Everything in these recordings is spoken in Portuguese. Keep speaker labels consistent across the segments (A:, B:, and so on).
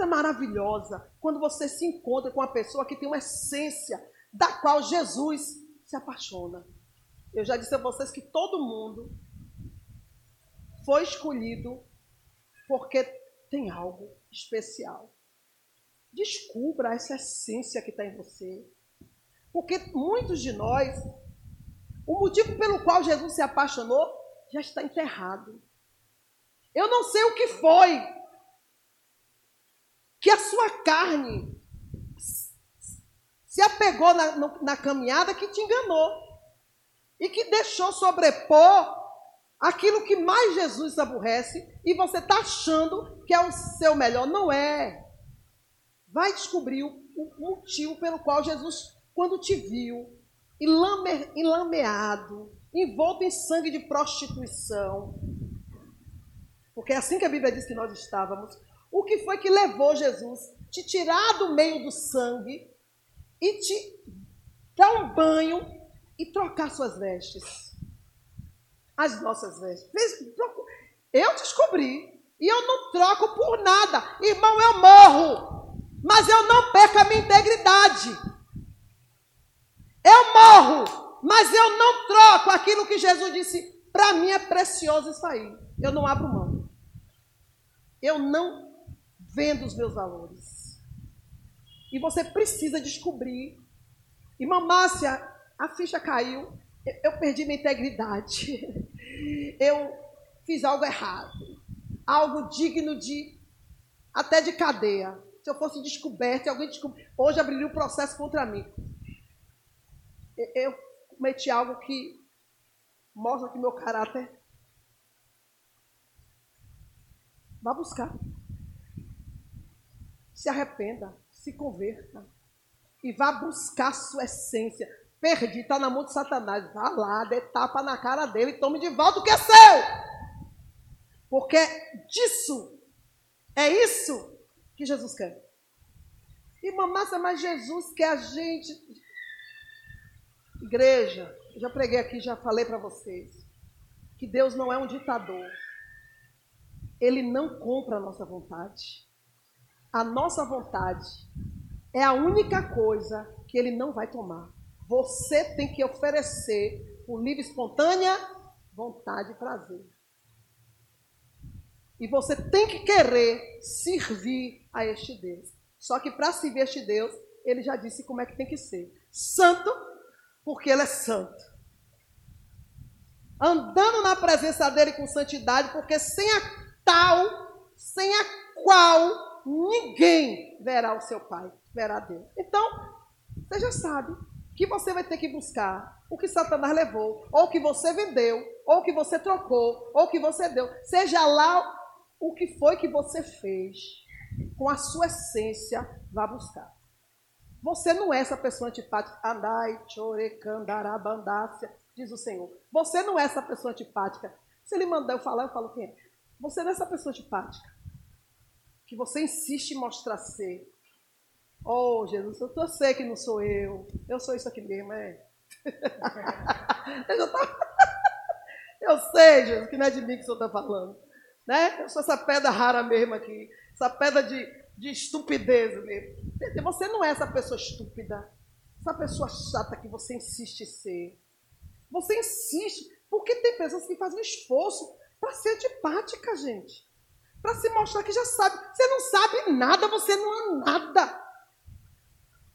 A: coisa maravilhosa quando você se encontra com uma pessoa que tem uma essência da qual Jesus se apaixona. Eu já disse a vocês que todo mundo foi escolhido porque tem algo especial. Descubra essa essência que está em você. Porque muitos de nós, o motivo pelo qual Jesus se apaixonou já está enterrado. Eu não sei o que foi que a sua carne se apegou na, na caminhada que te enganou e que deixou sobrepor aquilo que mais Jesus aborrece e você está achando que é o seu melhor. Não é. Vai descobrir o, o motivo pelo qual Jesus, quando te viu, enlame, enlameado, envolto em sangue de prostituição, porque é assim que a Bíblia diz que nós estávamos, o que foi que levou Jesus te tirar do meio do sangue e te dar um banho e trocar suas vestes? As nossas vestes. Eu descobri e eu não troco por nada. Irmão, eu morro, mas eu não perco a minha integridade. Eu morro, mas eu não troco aquilo que Jesus disse. Para mim é precioso isso aí. Eu não abro mão. Eu não vendo os meus valores. E você precisa descobrir. Irmã Márcia, a ficha caiu. Eu perdi minha integridade. Eu fiz algo errado. Algo digno de até de cadeia. Se eu fosse descoberto, alguém descobre, hoje abriria um processo contra mim. Eu cometi algo que mostra que meu caráter Vá buscar. Se arrependa, se converta. E vá buscar sua essência. Perdi, está na mão de Satanás. Vá lá, dê tapa na cara dele e tome de volta o que é seu. Porque disso, é isso que Jesus quer. E mamassa, mas Jesus quer a gente. Igreja, já preguei aqui, já falei para vocês. Que Deus não é um ditador. Ele não compra a nossa vontade. A nossa vontade é a única coisa que ele não vai tomar. Você tem que oferecer por livre espontânea vontade e prazer. E você tem que querer servir a este Deus. Só que para servir a este Deus, ele já disse como é que tem que ser. Santo, porque ele é santo. Andando na presença dele com santidade, porque sem a tal sem a qual ninguém verá o seu Pai, verá Deus. Então, você já sabe que você vai ter que buscar o que Satanás levou, ou que você vendeu, ou que você trocou, ou que você deu. Seja lá o que foi que você fez, com a sua essência, vá buscar. Você não é essa pessoa antipática. Andai, chorecandarabandácia, diz o Senhor. Você não é essa pessoa antipática. Se ele mandar eu falar, eu falo quem é. Você não é essa pessoa antipática. Que você insiste em mostrar ser. Oh, Jesus, eu, sei que não sou eu. Eu sou isso aqui mesmo, é. eu, tô... eu sei, Jesus, que não é de mim que o senhor está falando. Né? Eu sou essa pedra rara mesmo aqui. Essa pedra de, de estupidez mesmo. Você não é essa pessoa estúpida. Essa pessoa chata que você insiste em ser. Você insiste. Porque tem pessoas que fazem um esforço para ser antipática, gente. Para se mostrar que já sabe. Você não sabe nada, você não é nada.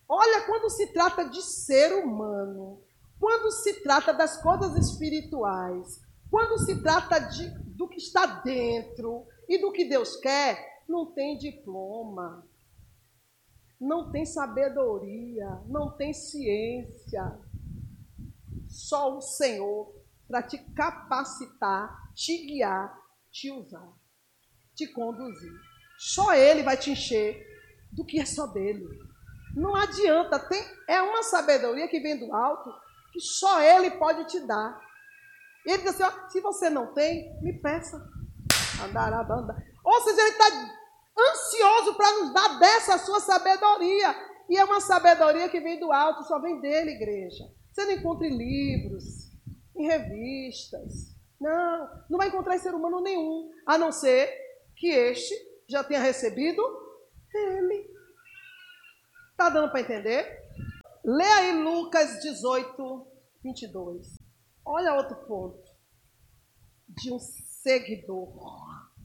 A: Olha, quando se trata de ser humano, quando se trata das coisas espirituais, quando se trata de, do que está dentro e do que Deus quer, não tem diploma, não tem sabedoria, não tem ciência. Só o Senhor para te capacitar te guiar, te usar, te conduzir. Só Ele vai te encher do que é só dele. Não adianta, tem, é uma sabedoria que vem do alto que só Ele pode te dar. E ele diz assim: ó, se você não tem, me peça. Andará, banda. Ou seja, ele está ansioso para nos dar dessa sua sabedoria. E é uma sabedoria que vem do alto, só vem dele, igreja. Você não encontra em livros, em revistas, não, não vai encontrar em ser humano nenhum, a não ser que este já tenha recebido Ele. Tá dando para entender? Lê aí Lucas 18, 22. Olha outro ponto. De um seguidor.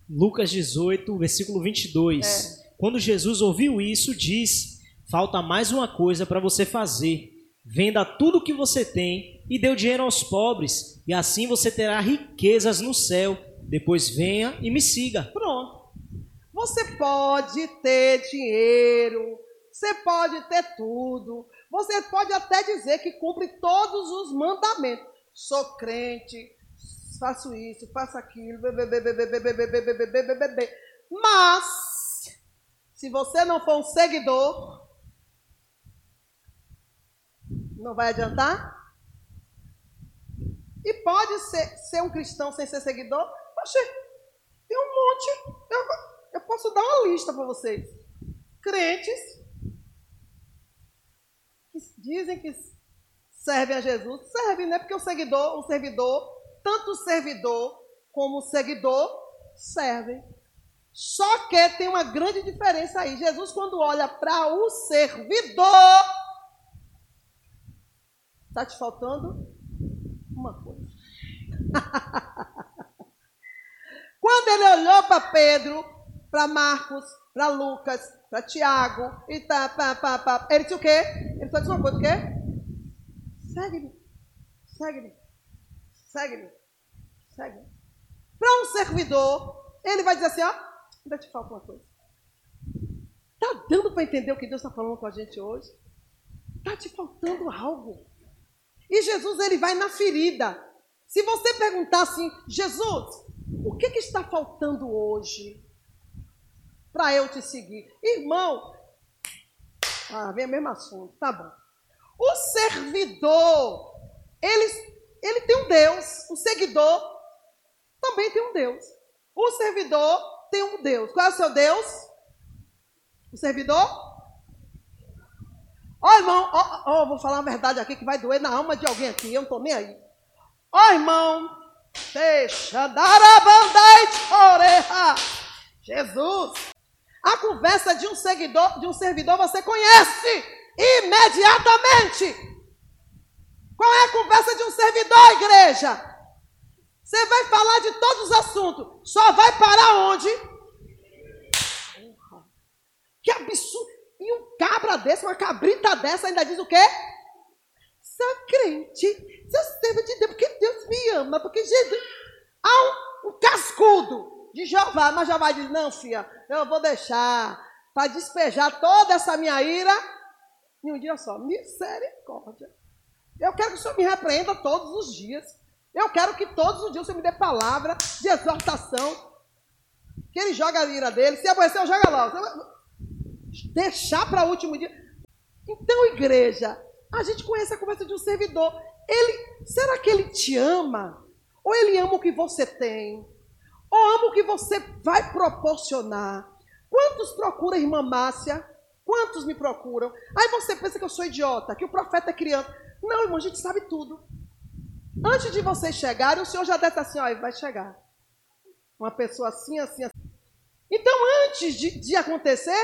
B: Lucas 18, versículo 22. É. Quando Jesus ouviu isso, disse: Falta mais uma coisa para você fazer. Venda tudo o que você tem e dê o dinheiro aos pobres, e assim você terá riquezas no céu. Depois venha e me siga.
A: Pronto. Você pode ter dinheiro, você pode ter tudo, você pode até dizer que cumpre todos os mandamentos. Sou crente, faço isso, faço aquilo, mas se você não for um seguidor, não vai adiantar? E pode ser, ser um cristão sem ser seguidor? Poxa, tem um monte. Eu, eu posso dar uma lista para vocês. Crentes que dizem que servem a Jesus, servem, né? Porque o seguidor, o servidor, tanto o servidor como o seguidor servem. Só que tem uma grande diferença aí. Jesus, quando olha para o servidor, está te faltando uma coisa. quando ele olhou para Pedro, para Marcos, para Lucas, para Tiago, e tá, pá, pá, pá, ele disse o quê? Ele só disse uma coisa, o quê? Segue-me, segue-me, segue-me, segue-me. Para um servidor, ele vai dizer assim, ó, ainda te falta uma coisa. Tá dando para entender o que Deus está falando com a gente hoje? Tá te faltando algo. E Jesus, ele vai na ferida. Se você perguntar assim, Jesus, o que, que está faltando hoje para eu te seguir? Irmão, ah, vem o mesmo assunto, tá bom. O servidor, ele, ele tem um Deus. O seguidor também tem um Deus. O servidor tem um Deus. Qual é o seu Deus? O servidor? Ó, oh, irmão, ó, oh, oh, vou falar uma verdade aqui que vai doer na alma de alguém aqui. Eu não estou nem aí. Ó, irmão, deixa dar a banda oreja. Jesus. A conversa de um seguidor, de um servidor, você conhece imediatamente. Qual é a conversa de um servidor, igreja? Você vai falar de todos os assuntos. Só vai parar onde? Que absurdo. E um cabra desse, uma cabrita dessa, ainda diz o quê? Sou crente, sou servo de Deus, porque Deus me ama, porque Jesus. Há um, um cascudo de Jeová, mas Jeová diz: Não, filha, eu vou deixar para despejar toda essa minha ira em um dia só. Misericórdia. Eu quero que o Senhor me repreenda todos os dias. Eu quero que todos os dias o Senhor me dê palavra de exortação. Que ele joga a ira dele. Se aborreceu, joga lá. Deixar para o último dia. Então, igreja, a gente conhece a conversa de um servidor. Ele, será que ele te ama? Ou ele ama o que você tem? Ou ama o que você vai proporcionar? Quantos procuram a irmã Márcia? Quantos me procuram? Aí você pensa que eu sou idiota, que o profeta é criança. Não, irmão, a gente sabe tudo. Antes de vocês chegarem, o Senhor já deve estar assim, ó, vai chegar. Uma pessoa assim, assim, assim. Então, antes de, de acontecer,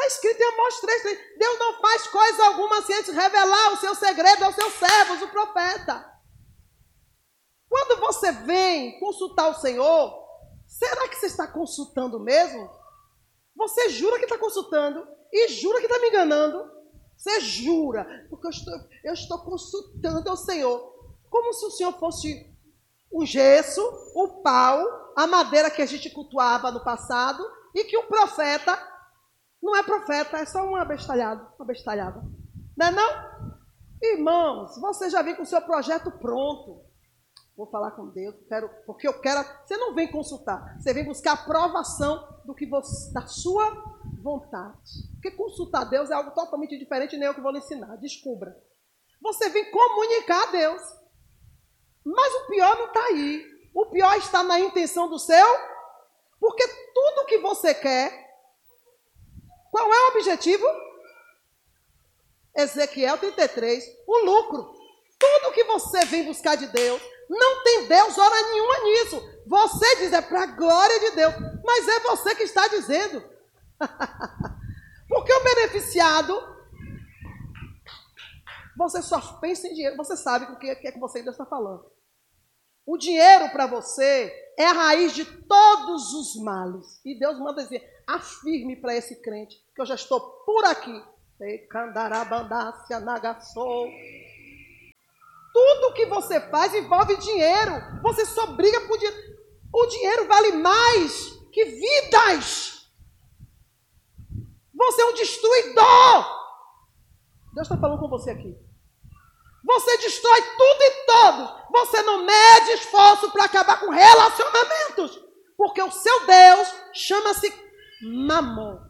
A: Está escrito em Amós 3, 3. Deus não faz coisa alguma sem antes revelar o seu segredo aos seus servos, o profeta. Quando você vem consultar o Senhor, será que você está consultando mesmo? Você jura que está consultando e jura que está me enganando? Você jura, porque eu estou, eu estou consultando ao Senhor, como se o Senhor fosse o gesso, o pau, a madeira que a gente cultuava no passado e que o profeta não é profeta, é só um abestalhado, uma bestalhada. Não é não? Irmãos, você já vem com o seu projeto pronto. Vou falar com Deus, quero, porque eu quero. Você não vem consultar, você vem buscar aprovação do que você, da sua vontade. Porque consultar Deus é algo totalmente diferente, nem eu que vou lhe ensinar. Descubra. Você vem comunicar a Deus. Mas o pior não está aí. O pior está na intenção do seu. Porque tudo que você quer qual é o objetivo? Ezequiel 33, o lucro. Tudo que você vem buscar de Deus, não tem Deus hora nenhuma nisso. Você diz é para a glória de Deus, mas é você que está dizendo. viciado, você só pensa em dinheiro. Você sabe o que é que você ainda está falando. O dinheiro para você é a raiz de todos os males. E Deus manda dizer: afirme para esse crente que eu já estou por aqui. Tudo que você faz envolve dinheiro. Você só briga por dinheiro. O dinheiro vale mais que vidas. Você é um destruidor. Deus está falando com você aqui. Você destrói tudo e todos. Você não mede esforço para acabar com relacionamentos. Porque o seu Deus chama-se Mamon.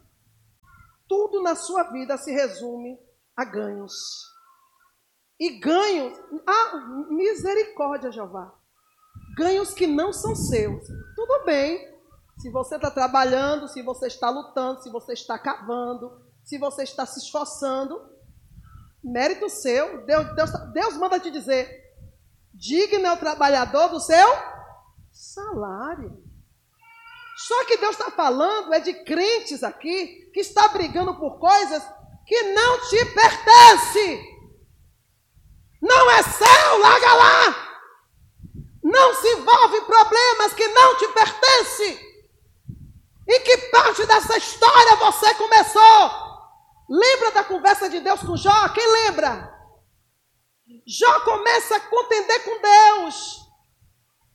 A: Tudo na sua vida se resume a ganhos. E ganhos, ah, misericórdia, Jeová. Ganhos que não são seus. Tudo bem. Se você está trabalhando, se você está lutando, se você está cavando, se você está se esforçando, Mérito seu. Deus, Deus, Deus manda te dizer: digno é o trabalhador do seu salário. Só que Deus está falando é de crentes aqui que está brigando por coisas que não te pertencem. Não é seu, larga lá. Não se envolve em problemas que não te pertencem. E que parte dessa história você começou? Lembra da conversa de Deus com Jó? Quem lembra? Jó começa a contender com Deus.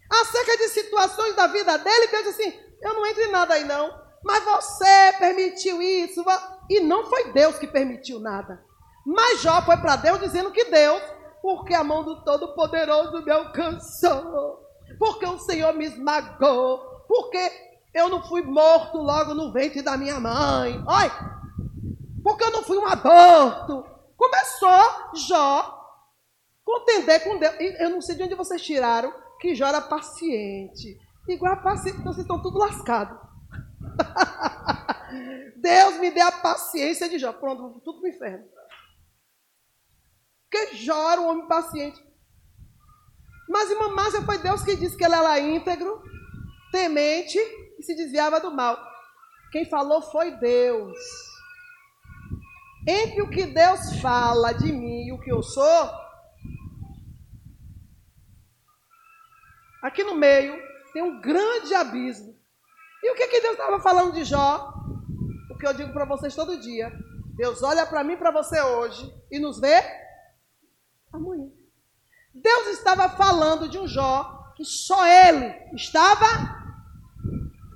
A: Acerca de situações da vida dele, Deus diz assim: Eu não entro em nada aí não. Mas você permitiu isso. E não foi Deus que permitiu nada. Mas Jó foi para Deus dizendo que Deus, porque a mão do Todo-Poderoso me alcançou. Porque o Senhor me esmagou. Porque eu não fui morto logo no ventre da minha mãe. Olha, porque eu não fui um aborto. Começou Jó contender com Deus. Eu não sei de onde vocês tiraram que Jó era paciente. Igual a paciente, então vocês estão tudo lascados. Deus me dê a paciência de Jó. Pronto, tudo pro inferno. Porque Jó era um homem paciente. Mas irmã Márcia foi Deus que disse que ele era íntegro, temente e se desviava do mal. Quem falou foi Deus. Entre o que Deus fala de mim e o que eu sou, aqui no meio tem um grande abismo. E o que, que Deus estava falando de Jó? O que eu digo para vocês todo dia. Deus olha para mim para você hoje e nos vê amanhã. Deus estava falando de um Jó que só ele estava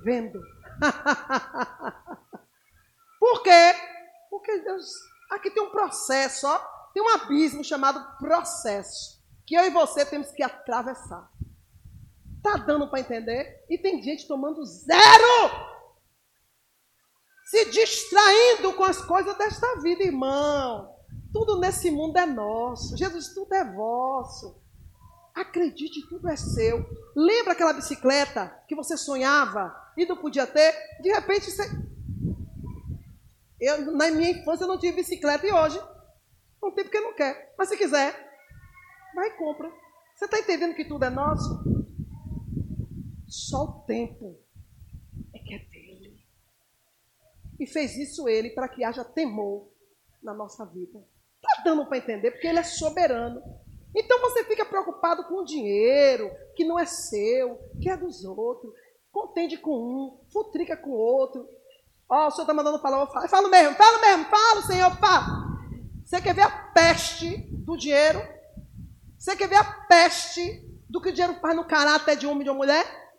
A: vendo. Por quê? Porque Deus, aqui tem um processo, ó, tem um abismo chamado processo, que eu e você temos que atravessar. Tá dando para entender? E tem gente tomando zero, se distraindo com as coisas desta vida, irmão. Tudo nesse mundo é nosso. Jesus, tudo é vosso. Acredite, tudo é seu. Lembra aquela bicicleta que você sonhava e não podia ter? De repente você eu, na minha infância, eu não tive bicicleta e hoje não tem porque não quer. Mas se quiser, vai e compra. Você está entendendo que tudo é nosso? Só o tempo é que é dele. E fez isso ele para que haja temor na nossa vida. Está dando para entender, porque ele é soberano. Então você fica preocupado com o dinheiro, que não é seu, que é dos outros. Contende com um, futrica com o outro. Ó, oh, o senhor está mandando falar, eu falo. Falo mesmo, falo mesmo, falo, senhor, falo. Você quer ver a peste do dinheiro? Você quer ver a peste do que o dinheiro faz no caráter de homem e de uma mulher?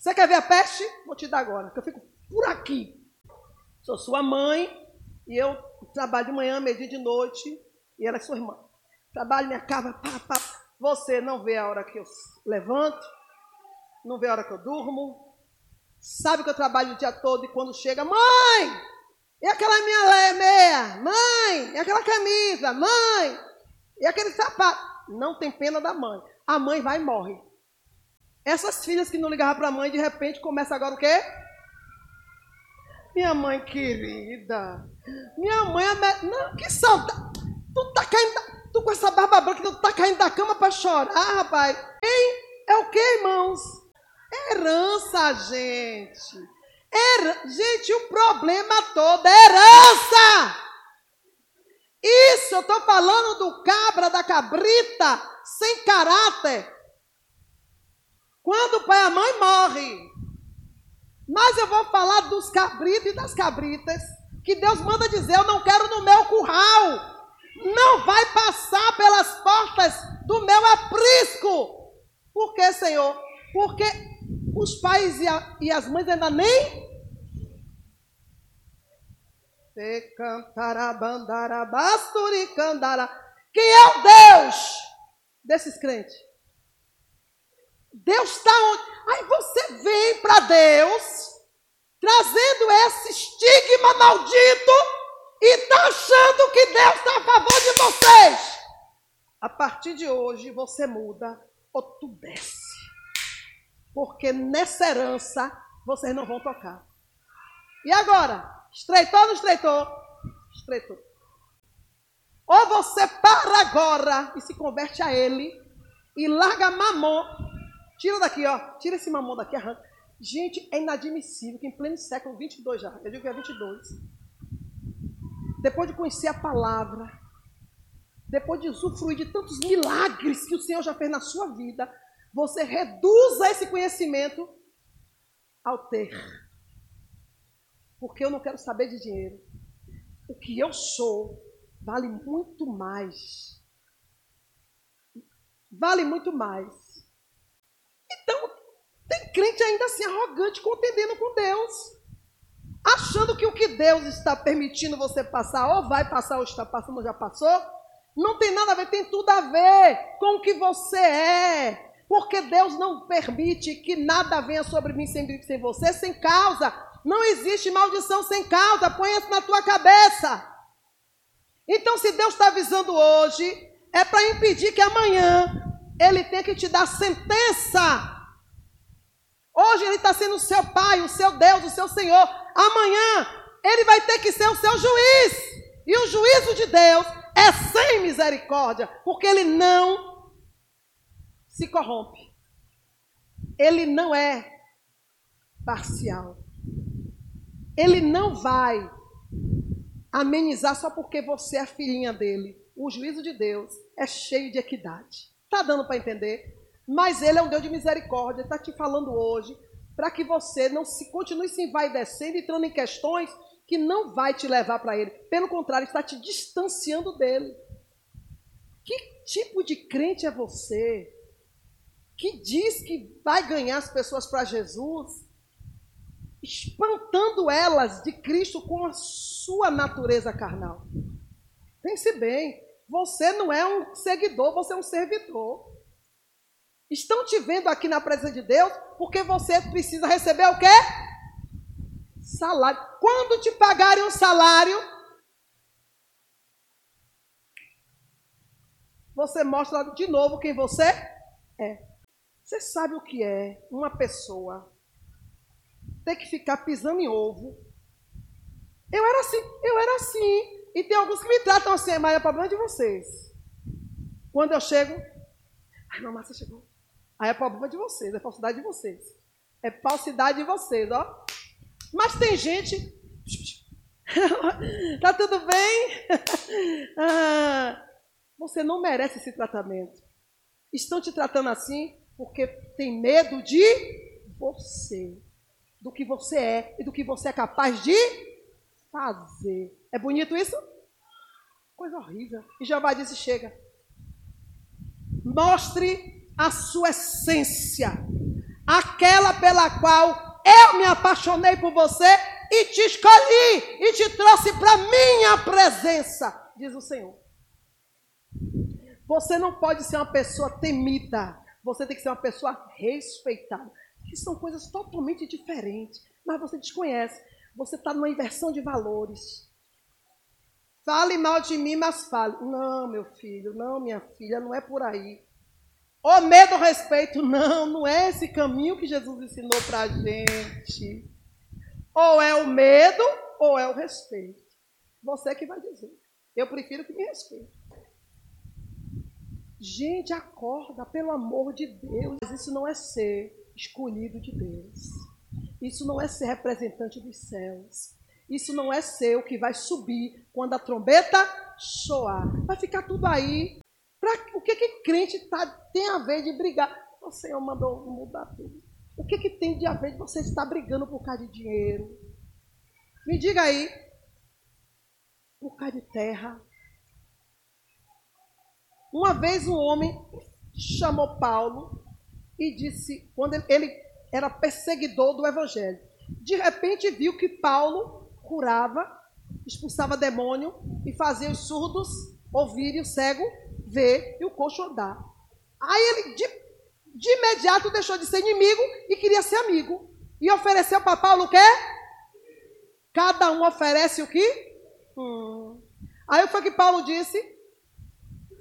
A: Você quer ver a peste? Vou te dar agora, que eu fico por aqui. Sou sua mãe e eu trabalho de manhã, meio dia de noite, e ela é sua irmã. Trabalho minha casa, pá, pá. Você não vê a hora que eu levanto, não vê a hora que eu durmo, Sabe que eu trabalho o dia todo e quando chega, mãe, e aquela minha meia? Mãe, e aquela camisa? Mãe, e aquele sapato? Não tem pena da mãe. A mãe vai e morre. Essas filhas que não ligavam para a mãe, de repente começa agora o quê? Minha mãe querida, minha mãe é. Me... Não, que santa Tu tá caindo. Da... Tu com essa barba branca, tu tá caindo da cama para chorar, rapaz. Hein? É o quê irmãos? Herança, gente. Her... Gente, o problema todo é herança! Isso, eu estou falando do cabra, da cabrita, sem caráter, quando o pai e a mãe morrem. Mas eu vou falar dos cabritos e das cabritas. Que Deus manda dizer: Eu não quero no meu curral. Não vai passar pelas portas do meu aprisco. Por quê, Senhor? Porque os pais e, a, e as mães ainda nem. Quem é o Deus desses crentes? Deus está onde? Aí você vem para Deus trazendo esse estigma maldito e está achando que Deus está a favor de vocês. A partir de hoje você muda ou tu desce. Porque nessa herança vocês não vão tocar. E agora? Estreitou ou não estreitou? Estreitou. Ou você para agora e se converte a ele e larga mamon. Tira daqui, ó. Tira esse mamon daqui, arranca. Gente, é inadmissível que em pleno século 22 já, eu digo que é 22, depois de conhecer a palavra, depois de usufruir de tantos milagres que o Senhor já fez na sua vida, você reduza esse conhecimento ao ter. Porque eu não quero saber de dinheiro. O que eu sou vale muito mais. Vale muito mais. Então, tem crente ainda assim arrogante, contendendo com Deus. Achando que o que Deus está permitindo você passar, ou vai passar, ou está passando, ou já passou, não tem nada a ver, tem tudo a ver com o que você é. Porque Deus não permite que nada venha sobre mim sem, sem você, sem causa. Não existe maldição sem causa. Põe isso na tua cabeça. Então, se Deus está avisando hoje, é para impedir que amanhã Ele tenha que te dar sentença. Hoje Ele está sendo o seu Pai, o seu Deus, o seu Senhor. Amanhã Ele vai ter que ser o seu juiz. E o juízo de Deus é sem misericórdia, porque Ele não se corrompe. Ele não é parcial. Ele não vai amenizar só porque você é filhinha dele. O juízo de Deus é cheio de equidade. Tá dando para entender? Mas ele é um Deus de misericórdia, está te falando hoje para que você não se continue se envaidecendo entrando em questões que não vai te levar para ele. Pelo contrário, está te distanciando dele. Que tipo de crente é você? que diz que vai ganhar as pessoas para Jesus, espantando elas de Cristo com a sua natureza carnal. Pense bem, você não é um seguidor, você é um servidor. Estão te vendo aqui na presença de Deus porque você precisa receber o quê? Salário. Quando te pagarem um salário, você mostra de novo quem você é. Você sabe o que é uma pessoa ter que ficar pisando em ovo? Eu era assim, eu era assim. E tem alguns que me tratam assim, mas é problema de vocês. Quando eu chego, ai, mamãe, você chegou. Aí é problema de vocês, é falsidade de vocês. É falsidade de vocês, ó. Mas tem gente. tá tudo bem? ah, você não merece esse tratamento. Estão te tratando assim porque tem medo de você, do que você é e do que você é capaz de fazer. É bonito isso? Coisa horrível. E Jeová disse: chega. Mostre a sua essência, aquela pela qual eu me apaixonei por você e te escolhi e te trouxe para minha presença, diz o Senhor. Você não pode ser uma pessoa temida. Você tem que ser uma pessoa respeitada. Que são coisas totalmente diferentes. Mas você desconhece. Você está numa inversão de valores. Fale mal de mim, mas fale. Não, meu filho, não, minha filha, não é por aí. O medo, o respeito, não, não é esse caminho que Jesus ensinou para a gente. Ou é o medo, ou é o respeito. Você que vai dizer. Eu prefiro que me respeite. Gente, acorda, pelo amor de Deus. Isso não é ser escolhido de Deus. Isso não é ser representante dos céus. Isso não é ser o que vai subir quando a trombeta soar. Vai ficar tudo aí. Pra, o que que crente tá, tem a ver de brigar? O Senhor mandou mudar tudo. O que que tem de a ver de você estar brigando por causa de dinheiro? Me diga aí. Por causa de terra. Uma vez um homem chamou Paulo e disse, quando ele era perseguidor do evangelho, de repente viu que Paulo curava, expulsava demônio e fazia os surdos ouvir e o cego ver e o coxo andar. Aí ele de, de imediato deixou de ser inimigo e queria ser amigo. E ofereceu para Paulo o quê? Cada um oferece o que? Hum. Aí foi que Paulo disse: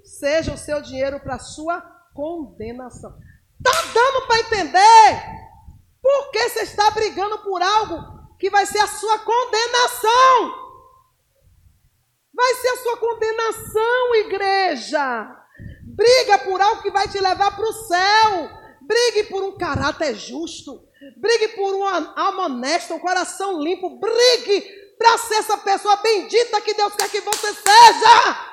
A: seja o seu dinheiro para sua condenação. Tá dando para entender? Por que você está brigando por algo que vai ser a sua condenação? Vai ser a sua condenação, igreja. Briga por algo que vai te levar para o céu. Brigue por um caráter justo. Brigue por uma alma honesta, um coração limpo. Brigue para ser essa pessoa bendita que Deus quer que você seja.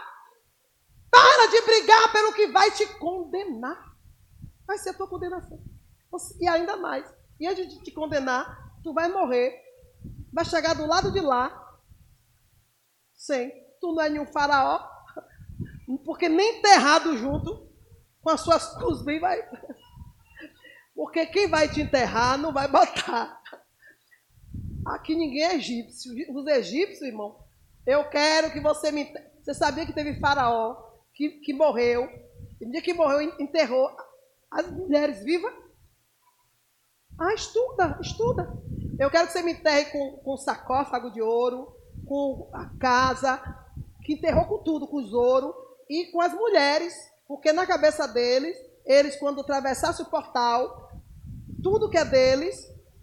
A: Para de brigar pelo que vai te condenar. Vai ser a tua condenação. E ainda mais. E antes de te condenar, tu vai morrer. Vai chegar do lado de lá. Sem. Tu não é nenhum faraó. Porque nem enterrado junto com as suas bem vai. Porque quem vai te enterrar não vai botar. Aqui ninguém é egípcio. Os egípcios, irmão, eu quero que você me. Você sabia que teve faraó que, que morreu. No dia que morreu, enterrou as mulheres vivas? Ah, estuda, estuda. Eu quero que você me enterre com, com sarcófago de ouro, com a casa, que enterrou com tudo, com os ouro e com as mulheres, porque na cabeça deles, eles quando atravessassem o portal, tudo que é deles,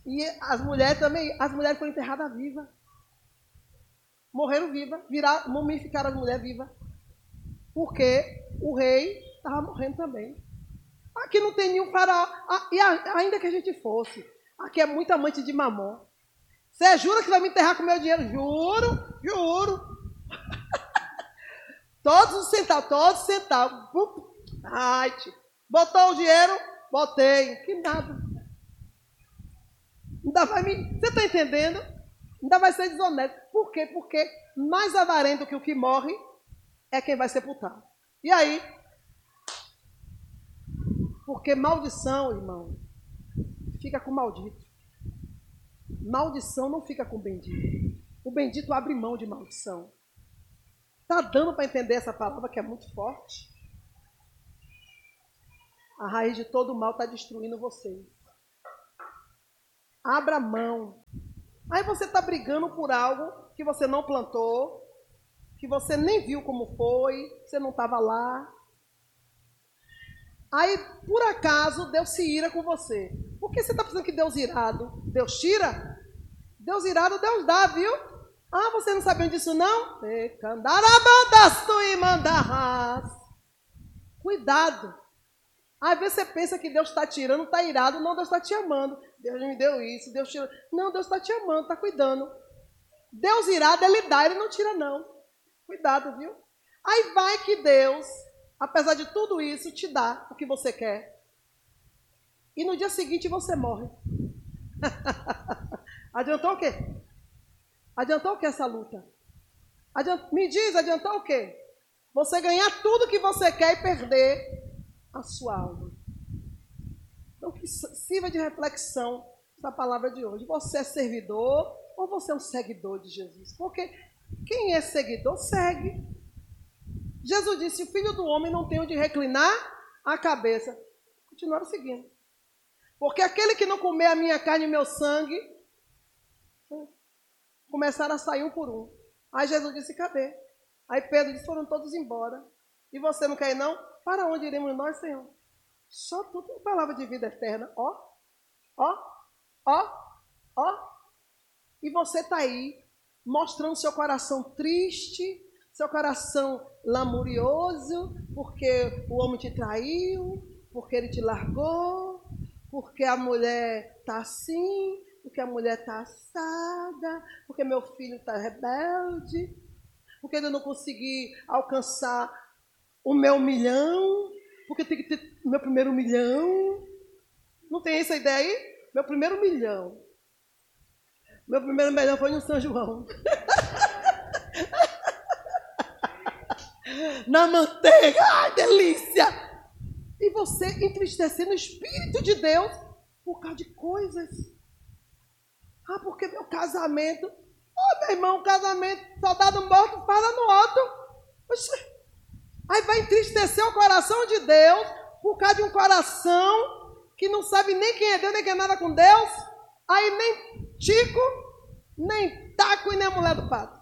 A: e as mulheres também, as mulheres foram enterradas vivas. Morreram vivas, viraram, mumificaram as mulheres vivas. Porque o rei estava morrendo também. Aqui não tem nenhum faraó. Ah, e ainda que a gente fosse, aqui é muito amante de mamon. Você jura que vai me enterrar com meu dinheiro? Juro, juro. Todos os centavos, todos os centavos. Ai, tio. Botou o dinheiro? Botei. Que nada. Ainda vai me. Você está entendendo? Ainda vai ser desonesto. Por quê? Porque mais avarento que o que morre é quem vai sepultar. E aí, porque maldição, irmão, fica com maldito. Maldição não fica com bendito. O bendito abre mão de maldição. Tá dando para entender essa palavra que é muito forte? A raiz de todo mal está destruindo vocês. Abra mão. Aí você está brigando por algo que você não plantou, que você nem viu como foi, você não estava lá, Aí, por acaso, Deus se ira com você. Por que você está pensando que Deus irado? Deus tira? Deus irado, Deus dá, viu? Ah, você não sabia disso, não? Cuidado. Às vezes você pensa que Deus está tirando, está irado. Não, Deus está te amando. Deus me deu isso, Deus tirou. Não, Deus está te amando, está cuidando. Deus irado, Ele dá, Ele não tira, não. Cuidado, viu? Aí vai que Deus apesar de tudo isso, te dá o que você quer. E no dia seguinte você morre. adiantou o quê? Adiantou o que essa luta? Me diz, adiantou o quê? Você ganhar tudo que você quer e perder a sua alma. Então, que sirva de reflexão essa palavra de hoje. Você é servidor ou você é um seguidor de Jesus? Porque quem é seguidor, segue. Jesus disse: O filho do homem não tem onde reclinar a cabeça. Continuaram seguindo. Porque aquele que não comer a minha carne e meu sangue, começaram a sair um por um. Aí Jesus disse: Cadê? Aí Pedro disse: Foram todos embora. E você não quer ir, não? Para onde iremos nós, Senhor? Só tu tem palavra de vida eterna. Ó, ó, ó, ó. E você está aí, mostrando seu coração triste, seu coração lamurioso, porque o homem te traiu, porque ele te largou, porque a mulher está assim, porque a mulher está assada, porque meu filho está rebelde, porque eu não consegui alcançar o meu milhão, porque tem que ter meu primeiro milhão. Não tem essa ideia aí? Meu primeiro milhão. Meu primeiro milhão foi no São João. Na manteiga, ai delícia! E você entristecendo o Espírito de Deus por causa de coisas. Ah, porque meu casamento. Oh, meu irmão, casamento, soldado morto, fala no outro. Oxê. Aí vai entristecer o coração de Deus por causa de um coração que não sabe nem quem é Deus, nem quer nada com Deus. Aí nem Tico, nem Taco e nem mulher do pato.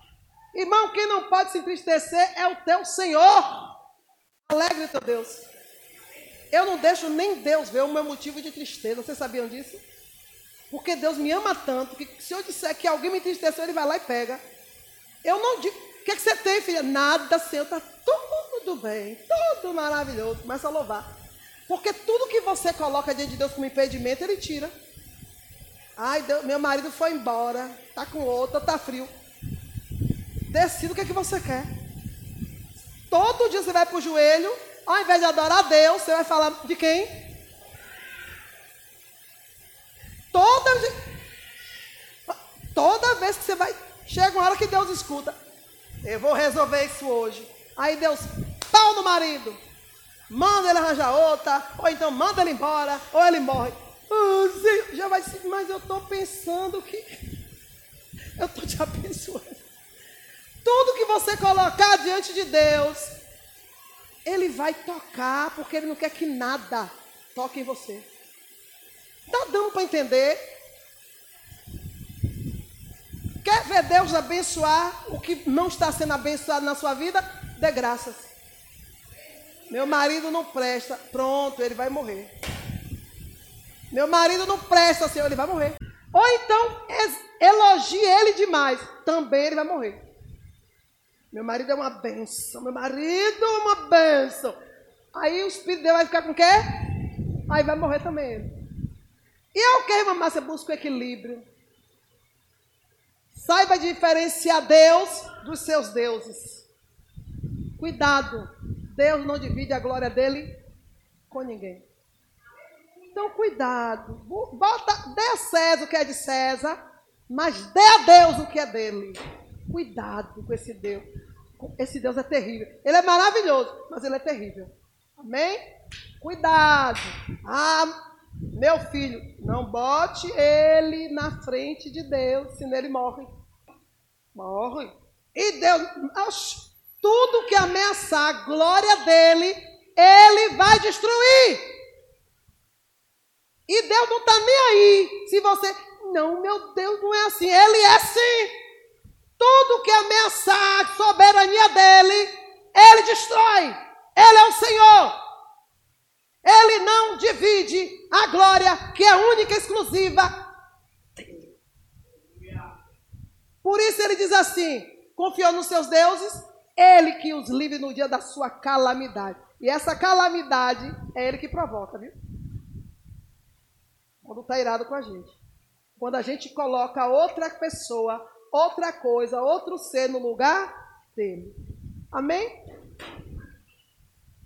A: Irmão, quem não pode se entristecer é o teu Senhor. Alegre teu Deus. Eu não deixo nem Deus ver o meu motivo de tristeza. Vocês sabiam disso? Porque Deus me ama tanto que se eu disser que alguém me entristeceu, ele vai lá e pega. Eu não digo. O que, é que você tem, filha? Nada, Senhor, está tudo bem, tudo maravilhoso. Começa a louvar. Porque tudo que você coloca diante de Deus como impedimento, ele tira. Ai, Deus, meu marido foi embora, tá com outra, tá frio. Decida o que é que você quer. Todo dia você vai para o joelho, ao invés de adorar a Deus, você vai falar de quem? Toda, toda vez que você vai. Chega uma hora que Deus escuta. Eu vou resolver isso hoje. Aí Deus, pau no marido. Manda ele arranjar outra. Ou então manda ele embora. Ou ele morre. Oh, já vai ser, mas eu estou pensando que. Eu estou te abençoando. Tudo que você colocar diante de Deus, Ele vai tocar, porque Ele não quer que nada toque em você. Está dando para entender? Quer ver Deus abençoar o que não está sendo abençoado na sua vida? Dê graças. Meu marido não presta, pronto, ele vai morrer. Meu marido não presta, Senhor, ele vai morrer. Ou então elogie ele demais, também ele vai morrer. Meu marido é uma benção. Meu marido é uma benção. Aí o espírito dele vai ficar com o quê? Aí vai morrer também E é o que, irmã Márcia? Busca o equilíbrio. Saiba diferenciar Deus dos seus deuses. Cuidado. Deus não divide a glória dele com ninguém. Então, cuidado. Bota, dê a César o que é de César, mas dê a Deus o que é dele. Cuidado com esse Deus. Esse Deus é terrível. Ele é maravilhoso, mas ele é terrível. Amém? Cuidado. Ah, meu filho, não bote ele na frente de Deus, senão ele morre. Morre. E Deus, tudo que ameaçar a glória dele, ele vai destruir. E Deus não está nem aí. Se você, não, meu Deus, não é assim. Ele é sim. Tudo que ameaçar a soberania dele, ele destrói. Ele é o Senhor. Ele não divide a glória que é única e exclusiva. Por isso ele diz assim: confiou nos seus deuses, ele que os livre no dia da sua calamidade. E essa calamidade é ele que provoca, viu? Quando está irado com a gente. Quando a gente coloca outra pessoa outra coisa, outro ser no lugar dele. Amém?